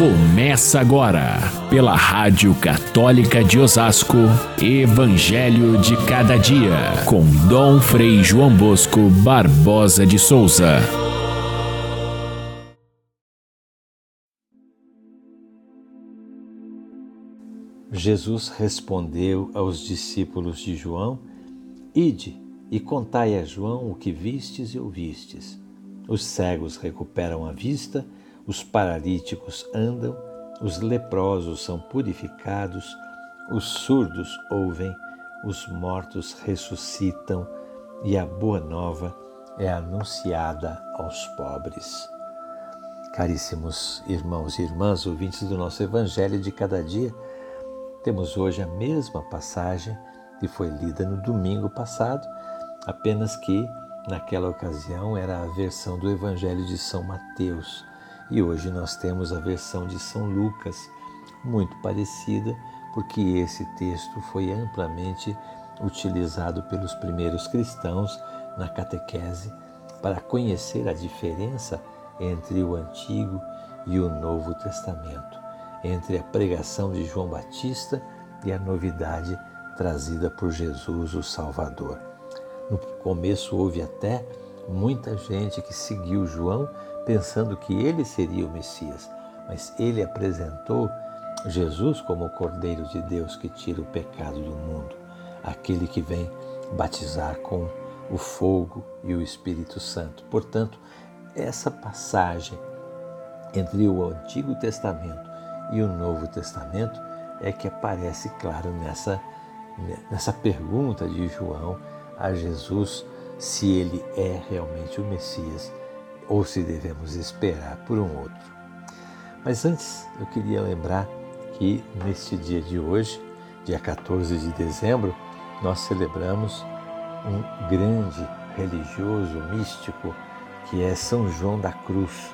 Começa agora, pela Rádio Católica de Osasco, Evangelho de Cada Dia, com Dom Frei João Bosco Barbosa de Souza. Jesus respondeu aos discípulos de João: Ide e contai a João o que vistes e ouvistes. Os cegos recuperam a vista os paralíticos andam, os leprosos são purificados, os surdos ouvem, os mortos ressuscitam e a boa nova é anunciada aos pobres. Caríssimos irmãos e irmãs, ouvintes do nosso Evangelho de cada dia, temos hoje a mesma passagem que foi lida no domingo passado, apenas que naquela ocasião era a versão do Evangelho de São Mateus e hoje nós temos a versão de São Lucas, muito parecida, porque esse texto foi amplamente utilizado pelos primeiros cristãos na catequese para conhecer a diferença entre o Antigo e o Novo Testamento, entre a pregação de João Batista e a novidade trazida por Jesus, o Salvador. No começo houve até muita gente que seguiu João pensando que ele seria o Messias, mas ele apresentou Jesus como o Cordeiro de Deus que tira o pecado do mundo, aquele que vem batizar com o fogo e o Espírito Santo. Portanto, essa passagem entre o Antigo Testamento e o Novo Testamento é que aparece claro nessa, nessa pergunta de João a Jesus se ele é realmente o Messias ou se devemos esperar por um outro. Mas antes eu queria lembrar que neste dia de hoje, dia 14 de dezembro, nós celebramos um grande religioso místico que é São João da Cruz,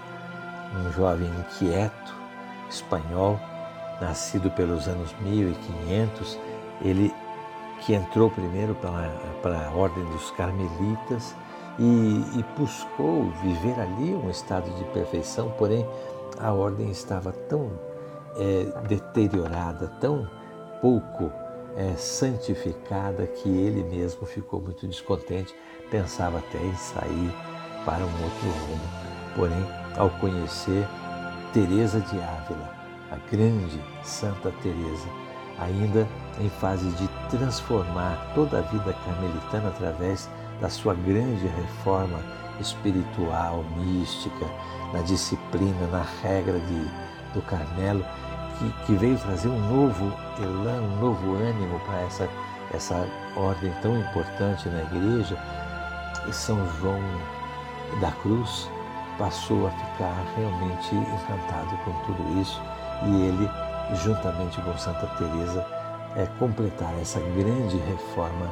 um jovem inquieto espanhol, nascido pelos anos 1500, ele que entrou primeiro para, para a ordem dos carmelitas e, e buscou viver ali um estado de perfeição, porém a ordem estava tão é, deteriorada, tão pouco é, santificada que ele mesmo ficou muito descontente, pensava até em sair para um outro rumo. Porém, ao conhecer Teresa de Ávila, a grande Santa Teresa, ainda em fase de transformar toda a vida carmelitana através da sua grande reforma espiritual, mística, na disciplina, na regra de, do Carmelo, que, que veio trazer um novo elan, um novo ânimo para essa, essa ordem tão importante na igreja. São João da Cruz passou a ficar realmente encantado com tudo isso e ele, juntamente com Santa Teresa, é, completar essa grande reforma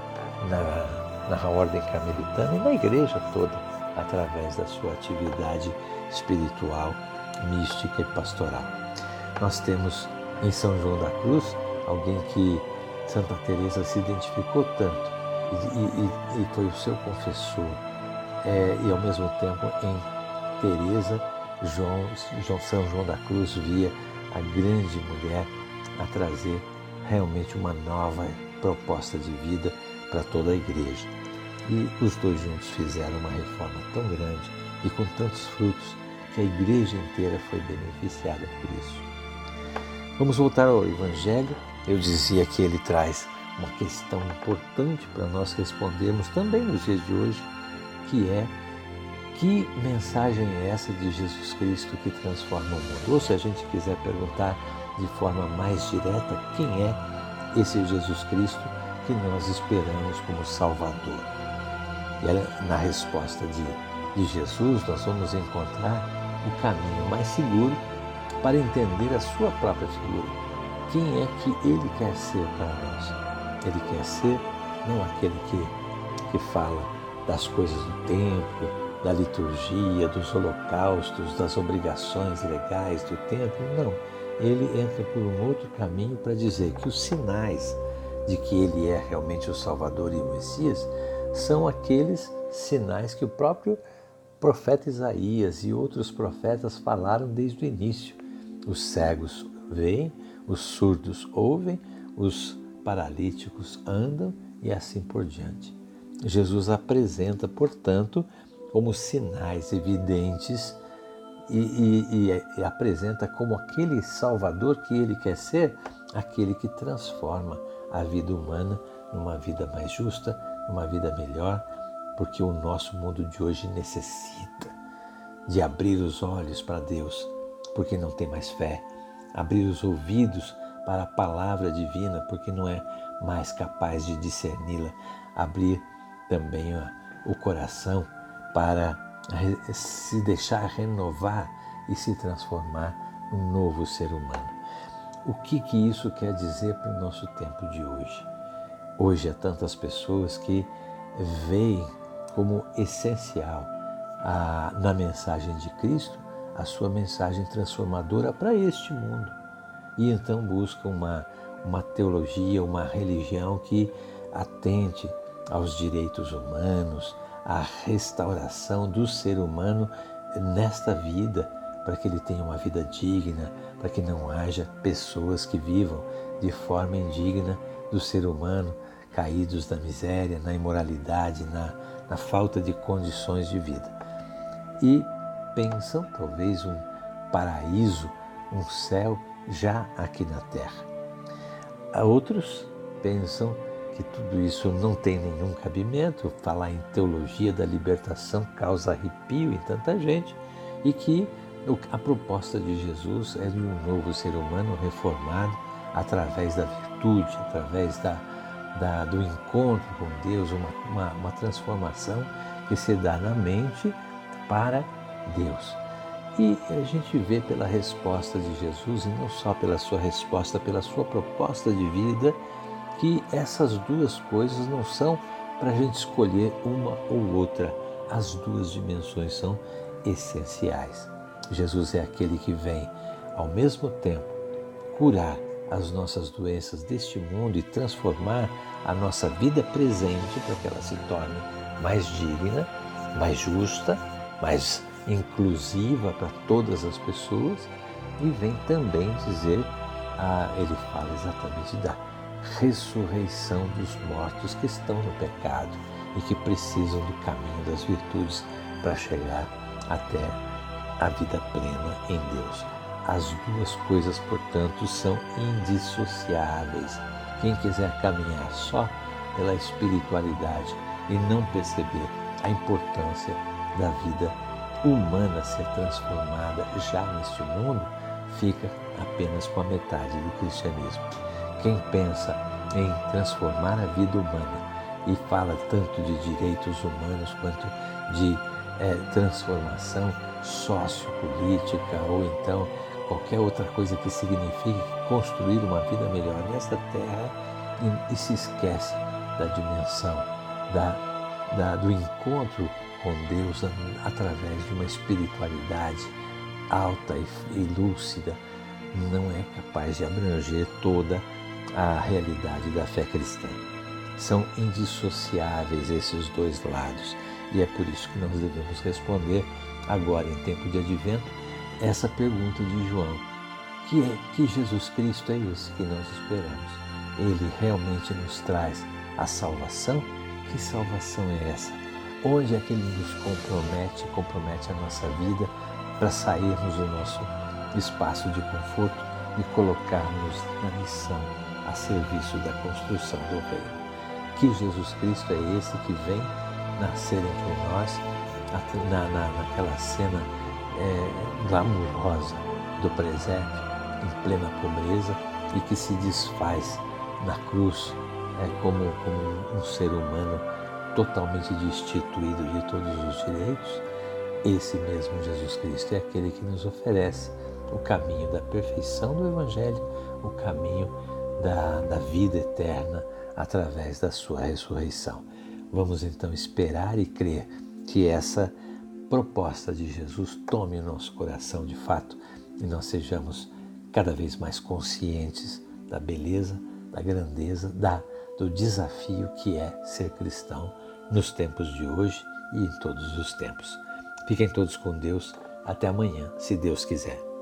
na na ordem carmelitana e na igreja toda, através da sua atividade espiritual, mística e pastoral. Nós temos em São João da Cruz alguém que Santa Teresa se identificou tanto e, e, e foi o seu confessor é, e ao mesmo tempo em Teresa João, João São João da Cruz via a grande mulher a trazer realmente uma nova proposta de vida para toda a igreja. E os dois juntos fizeram uma reforma tão grande e com tantos frutos que a igreja inteira foi beneficiada por isso. Vamos voltar ao Evangelho. Eu dizia que ele traz uma questão importante para nós respondermos também nos dias de hoje, que é que mensagem é essa de Jesus Cristo que transforma o mundo? Ou se a gente quiser perguntar de forma mais direta, quem é esse Jesus Cristo que nós esperamos como Salvador. E na resposta de, de Jesus, nós vamos encontrar o caminho mais seguro para entender a sua própria figura. Quem é que ele quer ser para nós? Ele quer ser não aquele que, que fala das coisas do tempo, da liturgia, dos holocaustos, das obrigações legais do tempo. Não. Ele entra por um outro caminho para dizer que os sinais de que ele é realmente o Salvador e o Messias são aqueles sinais que o próprio profeta Isaías e outros profetas falaram desde o início. Os cegos veem, os surdos ouvem, os paralíticos andam e assim por diante. Jesus apresenta, portanto, como sinais evidentes e, e, e, apresenta como aquele Salvador que ele quer ser, aquele que transforma a vida humana numa vida mais justa, numa vida melhor, porque o nosso mundo de hoje necessita de abrir os olhos para Deus, porque não tem mais fé, abrir os ouvidos para a palavra divina, porque não é mais capaz de discerni-la, abrir também o coração para se deixar renovar e se transformar num novo ser humano. O que, que isso quer dizer para o nosso tempo de hoje? Hoje há tantas pessoas que veem como essencial a, na mensagem de Cristo a sua mensagem transformadora para este mundo. E então buscam uma, uma teologia, uma religião que atente aos direitos humanos, à restauração do ser humano nesta vida, para que ele tenha uma vida digna, para que não haja pessoas que vivam de forma indigna do ser humano, caídos na miséria, na imoralidade, na, na falta de condições de vida. E pensam talvez um paraíso, um céu já aqui na terra. Outros pensam que tudo isso não tem nenhum cabimento, falar em teologia da libertação causa arrepio em tanta gente e que a proposta de Jesus é de um novo ser humano reformado através da virtude, através da, da do encontro com Deus, uma, uma, uma transformação que se dá na mente para Deus. E a gente vê pela resposta de Jesus, e não só pela sua resposta, pela sua proposta de vida, que essas duas coisas não são para a gente escolher uma ou outra. As duas dimensões são essenciais. Jesus é aquele que vem, ao mesmo tempo, curar as nossas doenças deste mundo e transformar a nossa vida presente para que ela se torne mais digna, mais justa, mais inclusiva para todas as pessoas. E vem também dizer, ah, ele fala exatamente da ressurreição dos mortos que estão no pecado e que precisam do caminho das virtudes para chegar até a vida plena em Deus. As duas coisas, portanto, são indissociáveis. Quem quiser caminhar só pela espiritualidade e não perceber a importância da vida humana ser transformada já neste mundo, fica apenas com a metade do cristianismo. Quem pensa em transformar a vida humana e fala tanto de direitos humanos quanto de é, transformação sociopolítica ou então qualquer outra coisa que signifique construir uma vida melhor nesta terra e, e se esquece da dimensão da, da, do encontro com Deus através de uma espiritualidade alta e lúcida, não é capaz de abranger toda a realidade da fé cristã. São indissociáveis esses dois lados e é por isso que nós devemos responder agora em tempo de advento essa pergunta de João: que é que Jesus Cristo é esse que nós esperamos? Ele realmente nos traz a salvação? Que salvação é essa? onde é que Ele nos compromete, compromete a nossa vida para sairmos do nosso espaço de conforto e colocarmos na missão a serviço da construção do reino. Que Jesus Cristo é esse que vem nascer entre nós na, na, naquela cena é, glamurosa do presépio, em plena pobreza e que se desfaz na cruz é, como, como um ser humano totalmente destituído de todos os direitos, esse mesmo Jesus Cristo é aquele que nos oferece o caminho da perfeição do Evangelho, o caminho da, da vida eterna através da sua ressurreição. Vamos então esperar e crer que essa proposta de Jesus tome o nosso coração de fato e nós sejamos cada vez mais conscientes da beleza, da grandeza, da, do desafio que é ser cristão nos tempos de hoje e em todos os tempos. Fiquem todos com Deus. Até amanhã, se Deus quiser.